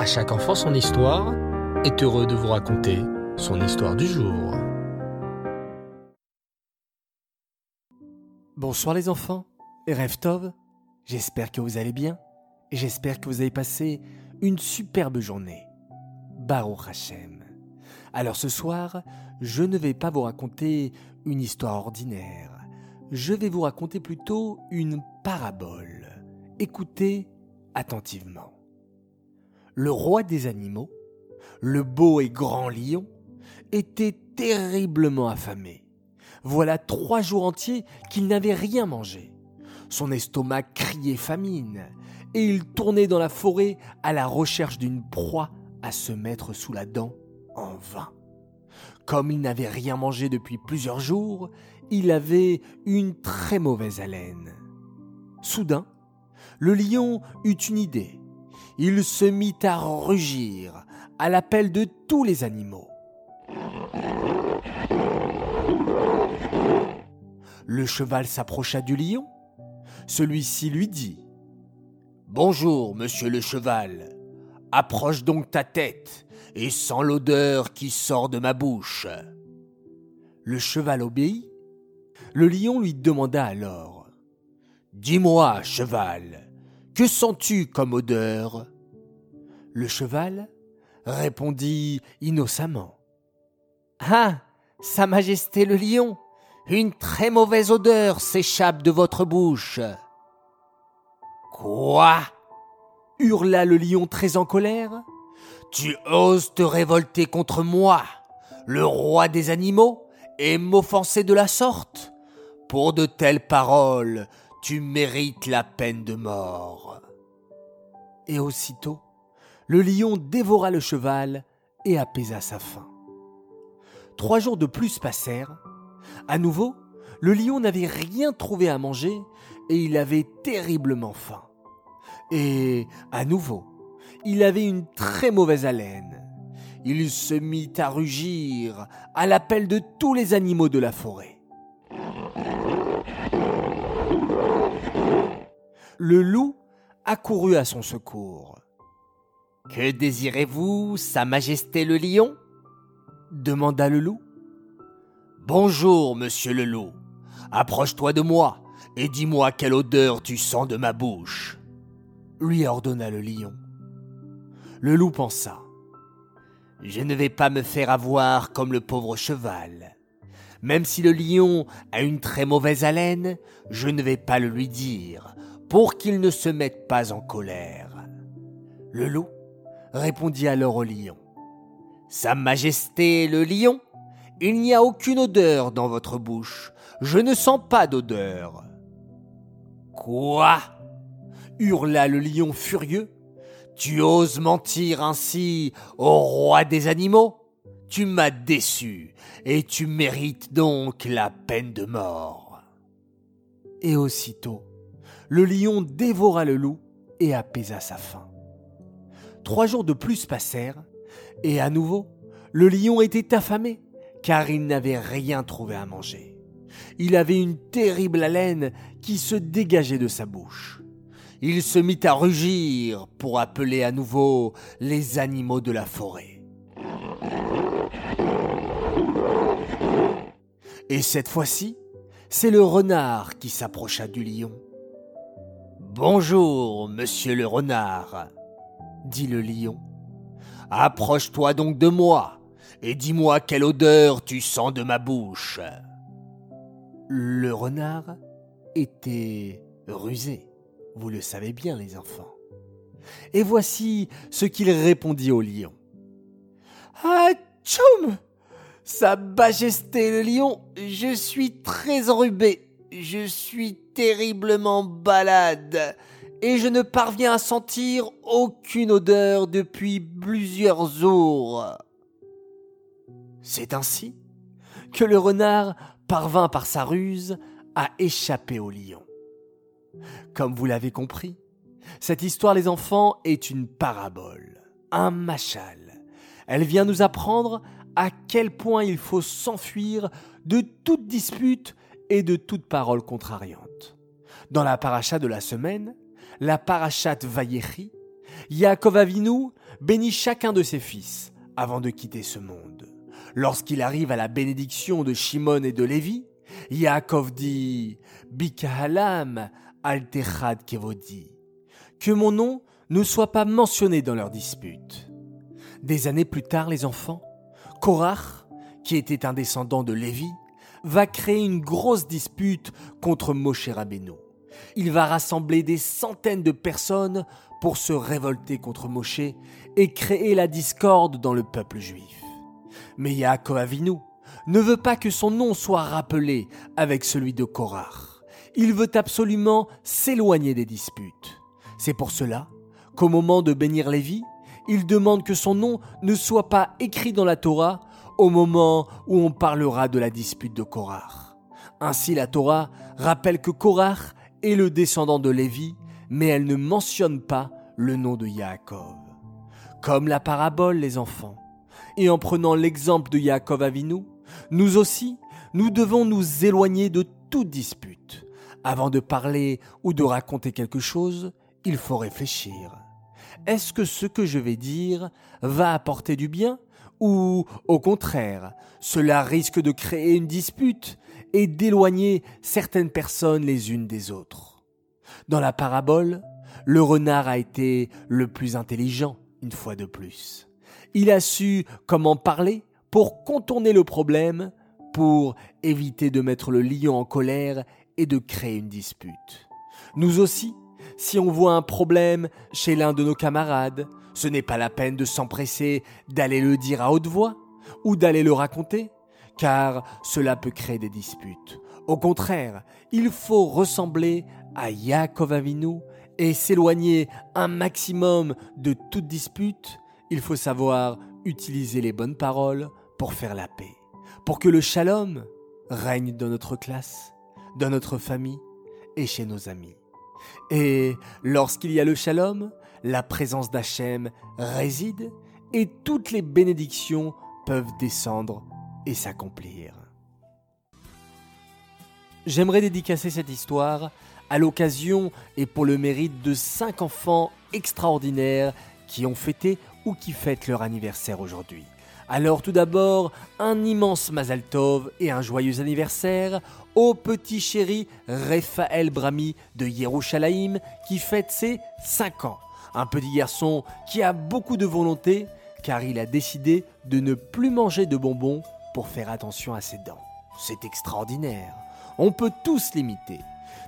À chaque enfant son histoire est heureux de vous raconter son histoire du jour. Bonsoir les enfants, Tov, j'espère que vous allez bien et j'espère que vous avez passé une superbe journée. Baruch Hashem. Alors ce soir, je ne vais pas vous raconter une histoire ordinaire, je vais vous raconter plutôt une parabole. Écoutez attentivement. Le roi des animaux, le beau et grand lion, était terriblement affamé. Voilà trois jours entiers qu'il n'avait rien mangé. Son estomac criait famine, et il tournait dans la forêt à la recherche d'une proie à se mettre sous la dent en vain. Comme il n'avait rien mangé depuis plusieurs jours, il avait une très mauvaise haleine. Soudain, le lion eut une idée. Il se mit à rugir à l'appel de tous les animaux. Le cheval s'approcha du lion. Celui-ci lui dit Bonjour, monsieur le cheval. Approche donc ta tête et sens l'odeur qui sort de ma bouche. Le cheval obéit. Le lion lui demanda alors Dis-moi, cheval, que sens-tu comme odeur? Le cheval répondit innocemment Ah, Sa Majesté le lion, une très mauvaise odeur s'échappe de votre bouche. Quoi? hurla le lion très en colère. Tu oses te révolter contre moi, le roi des animaux, et m'offenser de la sorte? Pour de telles paroles, tu mérites la peine de mort. Et aussitôt, le lion dévora le cheval et apaisa sa faim. Trois jours de plus passèrent. À nouveau, le lion n'avait rien trouvé à manger et il avait terriblement faim. Et à nouveau, il avait une très mauvaise haleine. Il se mit à rugir à l'appel de tous les animaux de la forêt. Le loup accourut à son secours. Que désirez-vous, Sa Majesté le lion? demanda le loup. Bonjour, monsieur le loup. Approche-toi de moi et dis-moi quelle odeur tu sens de ma bouche lui ordonna le lion. Le loup pensa. Je ne vais pas me faire avoir comme le pauvre cheval. Même si le lion a une très mauvaise haleine, je ne vais pas le lui dire, pour qu'il ne se mette pas en colère. Le loup répondit alors au lion. Sa Majesté le lion, il n'y a aucune odeur dans votre bouche. Je ne sens pas d'odeur. Quoi? hurla le lion furieux. Tu oses mentir ainsi au roi des animaux? Tu m'as déçu, et tu mérites donc la peine de mort. Et aussitôt, le lion dévora le loup et apaisa sa faim. Trois jours de plus passèrent, et à nouveau, le lion était affamé, car il n'avait rien trouvé à manger. Il avait une terrible haleine qui se dégageait de sa bouche il se mit à rugir pour appeler à nouveau les animaux de la forêt. Et cette fois-ci, c'est le renard qui s'approcha du lion. Bonjour, monsieur le renard, dit le lion. Approche-toi donc de moi et dis-moi quelle odeur tu sens de ma bouche. Le renard était rusé. Vous le savez bien, les enfants. Et voici ce qu'il répondit au lion. Ah, tchoum Sa Majesté le lion, je suis très enrubé, je suis terriblement balade, et je ne parviens à sentir aucune odeur depuis plusieurs jours. C'est ainsi que le renard parvint par sa ruse à échapper au lion. Comme vous l'avez compris, cette histoire, les enfants, est une parabole, un machal. Elle vient nous apprendre à quel point il faut s'enfuir de toute dispute et de toute parole contrariante. Dans la paracha de la semaine, la parachat Vayechi, Yaakov Avinu bénit chacun de ses fils avant de quitter ce monde. Lorsqu'il arrive à la bénédiction de Shimon et de Lévi, Yaakov dit Bikahalam altechad kevodi. Que mon nom ne soit pas mentionné dans leur dispute. Des années plus tard, les enfants, Korach, qui était un descendant de Lévi, va créer une grosse dispute contre Moshe Rabbeinu. Il va rassembler des centaines de personnes pour se révolter contre Moshe et créer la discorde dans le peuple juif. Mais Yaakov Avinu ne veut pas que son nom soit rappelé avec celui de Korach. Il veut absolument s'éloigner des disputes. C'est pour cela qu'au moment de bénir Lévi, il demande que son nom ne soit pas écrit dans la Torah au moment où on parlera de la dispute de Korach. Ainsi la Torah rappelle que Korach est le descendant de Lévi, mais elle ne mentionne pas le nom de Yaakov. Comme la parabole, les enfants. Et en prenant l'exemple de Yaakov Avinu, nous aussi, nous devons nous éloigner de toute dispute. Avant de parler ou de raconter quelque chose, il faut réfléchir. Est-ce que ce que je vais dire va apporter du bien ou, au contraire, cela risque de créer une dispute et d'éloigner certaines personnes les unes des autres Dans la parabole, le renard a été le plus intelligent, une fois de plus. Il a su comment parler pour contourner le problème, pour éviter de mettre le lion en colère et de créer une dispute. Nous aussi, si on voit un problème chez l'un de nos camarades, ce n'est pas la peine de s'empresser d'aller le dire à haute voix ou d'aller le raconter, car cela peut créer des disputes. Au contraire, il faut ressembler à Yaakov Avinu et s'éloigner un maximum de toute dispute. Il faut savoir utiliser les bonnes paroles pour faire la paix, pour que le shalom règne dans notre classe, dans notre famille et chez nos amis. Et lorsqu'il y a le shalom, la présence d'Hachem réside et toutes les bénédictions peuvent descendre et s'accomplir. J'aimerais dédicacer cette histoire à l'occasion et pour le mérite de cinq enfants extraordinaires qui ont fêté ou qui fêtent leur anniversaire aujourd'hui. Alors tout d'abord, un immense Mazal Tov et un joyeux anniversaire au petit chéri Raphaël Brami de Yerushalayim qui fête ses 5 ans. Un petit garçon qui a beaucoup de volonté car il a décidé de ne plus manger de bonbons pour faire attention à ses dents. C'est extraordinaire. On peut tous l'imiter.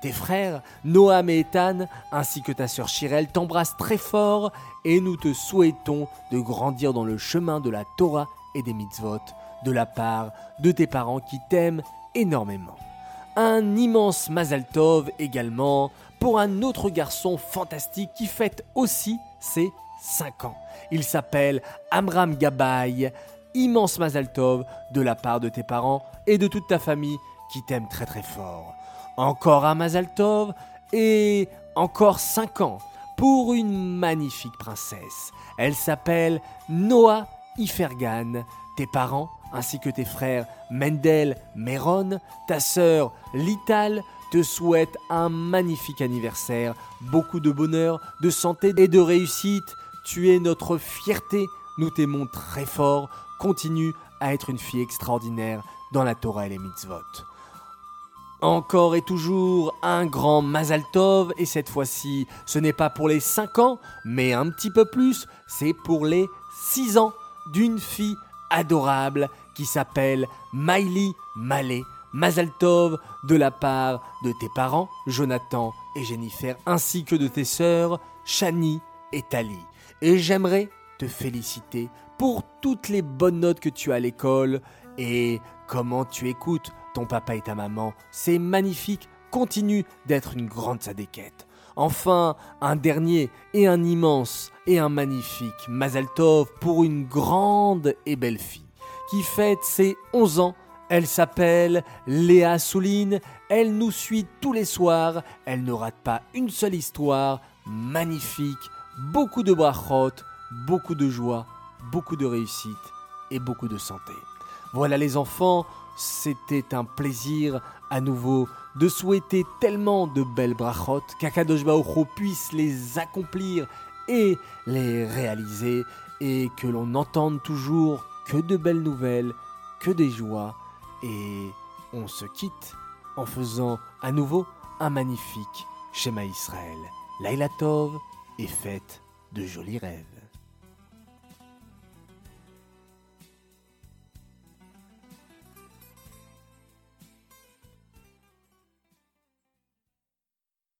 Tes frères, Noam et Ethan, ainsi que ta sœur Chirel, t'embrassent très fort et nous te souhaitons de grandir dans le chemin de la Torah et des mitzvot de la part de tes parents qui t'aiment énormément. Un immense Mazal Tov également pour un autre garçon fantastique qui fête aussi ses 5 ans. Il s'appelle Amram Gabay. Immense Mazal Tov de la part de tes parents et de toute ta famille qui t'aiment très très fort encore un Mazal Tov et encore 5 ans pour une magnifique princesse. Elle s'appelle Noah Ifergan. Tes parents ainsi que tes frères Mendel, Meron, ta sœur Lital te souhaitent un magnifique anniversaire, beaucoup de bonheur, de santé et de réussite. Tu es notre fierté, nous t'aimons très fort. Continue à être une fille extraordinaire dans la Torah et les mitzvot. Encore et toujours un grand Mazal Tov, et cette fois-ci, ce n'est pas pour les 5 ans, mais un petit peu plus, c'est pour les 6 ans d'une fille adorable qui s'appelle Miley Malé. Mazal Tov de la part de tes parents, Jonathan et Jennifer, ainsi que de tes sœurs, Shani et Tali. Et j'aimerais te féliciter pour toutes les bonnes notes que tu as à l'école et comment tu écoutes ton papa et ta maman. C'est magnifique, continue d'être une grande sadéquette. Enfin, un dernier et un immense et un magnifique Mazel Tov pour une grande et belle fille qui fête ses 11 ans. Elle s'appelle Léa Souline, elle nous suit tous les soirs, elle ne rate pas une seule histoire, magnifique, beaucoup de brachot, beaucoup de joie, beaucoup de réussite et beaucoup de santé. Voilà les enfants, c'était un plaisir à nouveau de souhaiter tellement de belles brachot qu'Akadosh Baruch puisse les accomplir et les réaliser et que l'on n'entende toujours que de belles nouvelles, que des joies et on se quitte en faisant à nouveau un magnifique schéma Israël. Laila Tov et faites de jolis rêves.